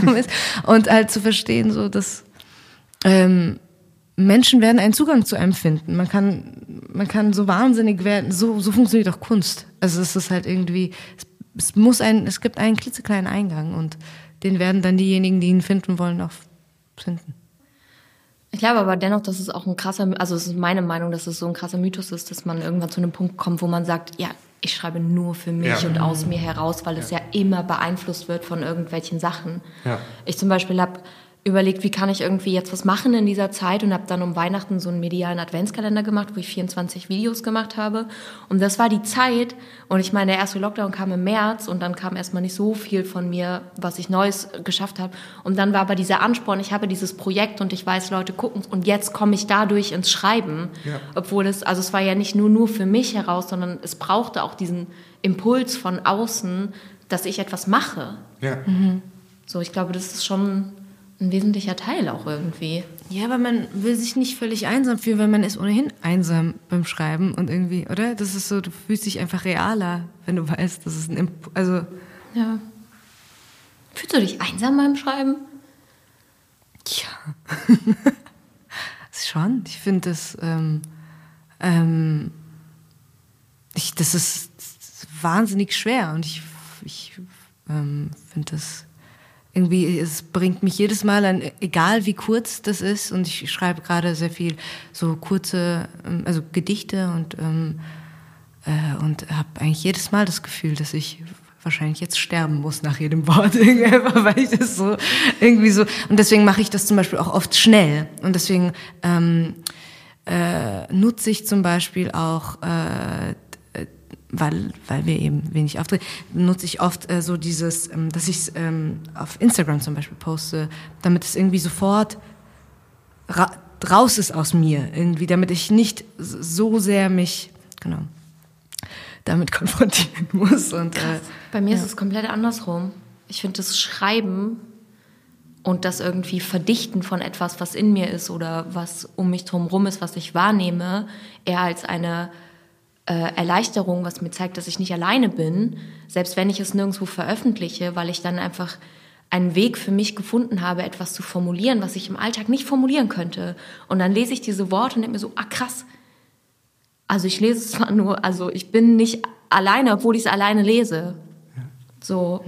und halt zu verstehen, so dass ähm, Menschen werden einen Zugang zu einem finden. Man kann, man kann so wahnsinnig werden. So, so funktioniert auch Kunst. Also es ist halt irgendwie, es, es muss ein, es gibt einen klitzekleinen Eingang und den werden dann diejenigen, die ihn finden wollen, auch finden. Ich glaube aber dennoch, dass es auch ein krasser, also es ist meine Meinung, dass es so ein krasser Mythos ist, dass man irgendwann zu einem Punkt kommt, wo man sagt, ja, ich schreibe nur für mich ja. und aus mir heraus, weil es ja. ja immer beeinflusst wird von irgendwelchen Sachen. Ja. Ich zum Beispiel habe überlegt, wie kann ich irgendwie jetzt was machen in dieser Zeit und habe dann um Weihnachten so einen medialen Adventskalender gemacht, wo ich 24 Videos gemacht habe. Und das war die Zeit. Und ich meine, der erste Lockdown kam im März und dann kam erstmal nicht so viel von mir, was ich Neues geschafft habe. Und dann war aber dieser Ansporn, ich habe dieses Projekt und ich weiß, Leute gucken und jetzt komme ich dadurch ins Schreiben. Ja. Obwohl es, also es war ja nicht nur, nur für mich heraus, sondern es brauchte auch diesen Impuls von außen, dass ich etwas mache. Ja. Mhm. So, ich glaube, das ist schon ein wesentlicher Teil auch irgendwie. Ja, aber man will sich nicht völlig einsam fühlen, weil man ist ohnehin einsam beim Schreiben und irgendwie, oder? Das ist so, du fühlst dich einfach realer, wenn du weißt, das ist ein Imp also ja. Fühlst du dich einsam beim Schreiben? Ja. Schon. Ich finde das ähm, ähm, ich, das ist wahnsinnig schwer und ich, ich ähm, finde das irgendwie, es bringt mich jedes Mal an, egal wie kurz das ist, und ich schreibe gerade sehr viel so kurze, ähm, also Gedichte und, ähm, äh, und habe eigentlich jedes Mal das Gefühl, dass ich wahrscheinlich jetzt sterben muss nach jedem Wort, weil ich das so irgendwie so, und deswegen mache ich das zum Beispiel auch oft schnell. Und deswegen ähm, äh, nutze ich zum Beispiel auch äh, weil, weil wir eben wenig auftreten, nutze ich oft äh, so dieses, ähm, dass ich es ähm, auf Instagram zum Beispiel poste, damit es irgendwie sofort ra raus ist aus mir, irgendwie, damit ich nicht so sehr mich, genau, damit konfrontieren muss. Und, äh, Bei mir ja. ist es komplett andersrum. Ich finde das Schreiben und das irgendwie Verdichten von etwas, was in mir ist oder was um mich drumherum ist, was ich wahrnehme, eher als eine äh, Erleichterung, was mir zeigt, dass ich nicht alleine bin, selbst wenn ich es nirgendwo veröffentliche, weil ich dann einfach einen Weg für mich gefunden habe, etwas zu formulieren, was ich im Alltag nicht formulieren könnte. Und dann lese ich diese Worte und denke mir so, ah krass. Also ich lese es zwar nur, also ich bin nicht alleine, obwohl ich es alleine lese. So.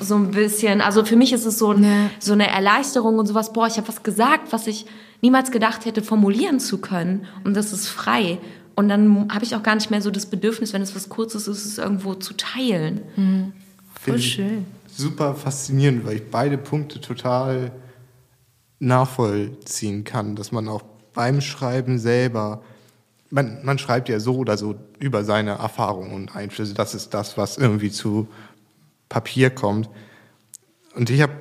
so ein bisschen. Also für mich ist es so, ein, Ja. so eine Erleichterung und sowas. Boah, ich habe was gesagt, was ich niemals gedacht hätte, formulieren zu können. Und das ist frei. Und dann habe ich auch gar nicht mehr so das Bedürfnis, wenn es was Kurzes ist, es irgendwo zu teilen. Finde ich schön. Super faszinierend, weil ich beide Punkte total nachvollziehen kann, dass man auch beim Schreiben selber, man, man schreibt ja so oder so über seine Erfahrungen und Einflüsse. Das ist das, was irgendwie zu Papier kommt. Und ich habe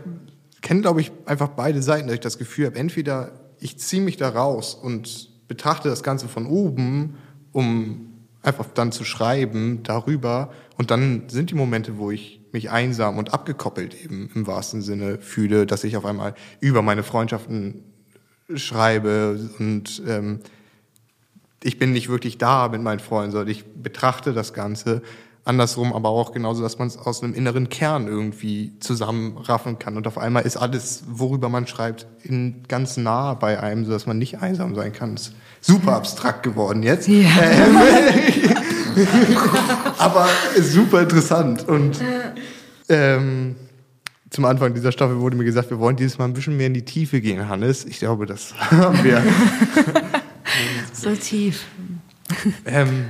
kenne, glaube ich, einfach beide Seiten, dass ich das Gefühl habe, entweder ich ziehe mich da raus und betrachte das Ganze von oben, um einfach dann zu schreiben darüber. Und dann sind die Momente, wo ich mich einsam und abgekoppelt eben im wahrsten Sinne fühle, dass ich auf einmal über meine Freundschaften schreibe und ähm, ich bin nicht wirklich da mit meinen Freunden, sondern ich betrachte das Ganze. Andersrum aber auch genauso, dass man es aus einem inneren Kern irgendwie zusammenraffen kann. Und auf einmal ist alles, worüber man schreibt, in, ganz nah bei einem, sodass man nicht einsam sein kann. Ist super abstrakt geworden jetzt. Ja. Ähm, aber super interessant. Und ähm, zum Anfang dieser Staffel wurde mir gesagt, wir wollen dieses Mal ein bisschen mehr in die Tiefe gehen, Hannes. Ich glaube, das haben wir. So tief. Ähm,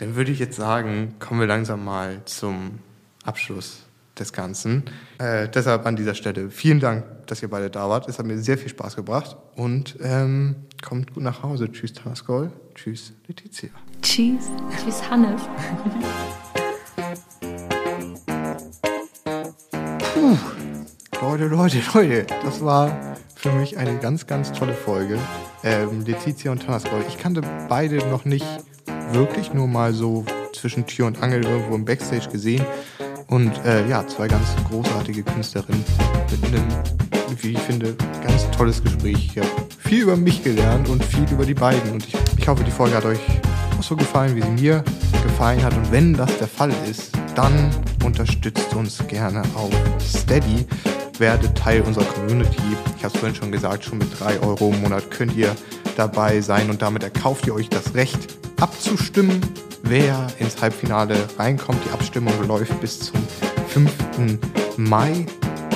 dann würde ich jetzt sagen, kommen wir langsam mal zum Abschluss des Ganzen. Äh, deshalb an dieser Stelle vielen Dank, dass ihr beide da wart. Es hat mir sehr viel Spaß gebracht und ähm, kommt gut nach Hause. Tschüss, Taskol. Tschüss, Letizia. Tschüss. Tschüss, Hannes. Leute, Leute, Leute, das war für mich eine ganz, ganz tolle Folge. Ähm, Letizia und Tanaskol. Ich kannte beide noch nicht wirklich, nur mal so zwischen Tür und Angel irgendwo im Backstage gesehen. Und äh, ja, zwei ganz großartige Künstlerinnen mit einem, wie ich finde, ganz tolles Gespräch. Ich habe viel über mich gelernt und viel über die beiden. Und ich, ich hoffe, die Folge hat euch auch so gefallen, wie sie mir gefallen hat. Und wenn das der Fall ist, dann unterstützt uns gerne auf Steady. Werdet Teil unserer Community. Ich habe es vorhin schon gesagt, schon mit drei Euro im Monat könnt ihr dabei sein und damit erkauft ihr euch das Recht abzustimmen, wer ins Halbfinale reinkommt. Die Abstimmung läuft bis zum 5. Mai.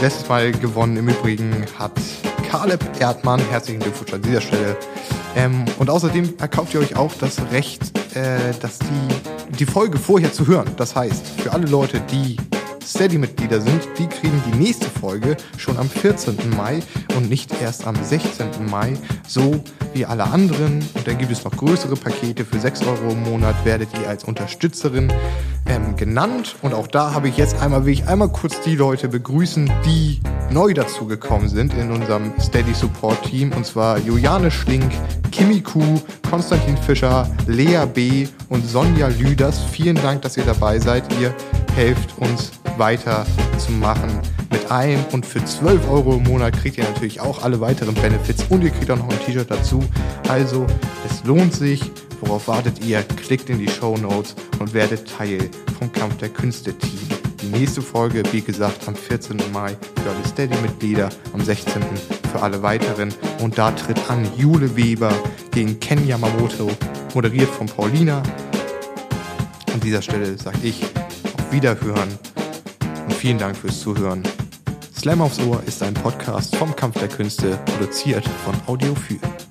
Letztes Mal gewonnen im Übrigen hat Caleb Erdmann. Herzlichen Glückwunsch an dieser Stelle. Ähm, und außerdem erkauft ihr euch auch das Recht, äh, dass die, die Folge vorher zu hören. Das heißt, für alle Leute, die Steady-Mitglieder sind, die kriegen die nächste Folge schon am 14. Mai und nicht erst am 16. Mai, so wie alle anderen. Und dann gibt es noch größere Pakete für 6 Euro im Monat, werdet ihr als Unterstützerin ähm, genannt. Und auch da habe ich jetzt einmal, will ich einmal kurz die Leute begrüßen, die neu dazugekommen sind in unserem Steady Support Team. Und zwar Juliane Schlink, Kimi Kuh, Konstantin Fischer, Lea B. und Sonja Lüders. Vielen Dank, dass ihr dabei seid. Ihr helft uns weiter zu machen mit allem. Und für 12 Euro im Monat kriegt ihr natürlich auch alle weiteren Benefits und ihr kriegt auch noch ein T-Shirt dazu. Also, es lohnt sich. Worauf wartet ihr? Klickt in die Show Notes und werdet Teil vom Kampf der Künste Team. Die nächste Folge, wie gesagt, am 14. Mai für alle Steady-Mitglieder, am 16. für alle weiteren. Und da tritt an Jule Weber gegen Ken Yamamoto, moderiert von Paulina. An dieser Stelle sage ich auf Wiederhören und vielen Dank fürs Zuhören. Slam aufs Ohr ist ein Podcast vom Kampf der Künste, produziert von Audio für.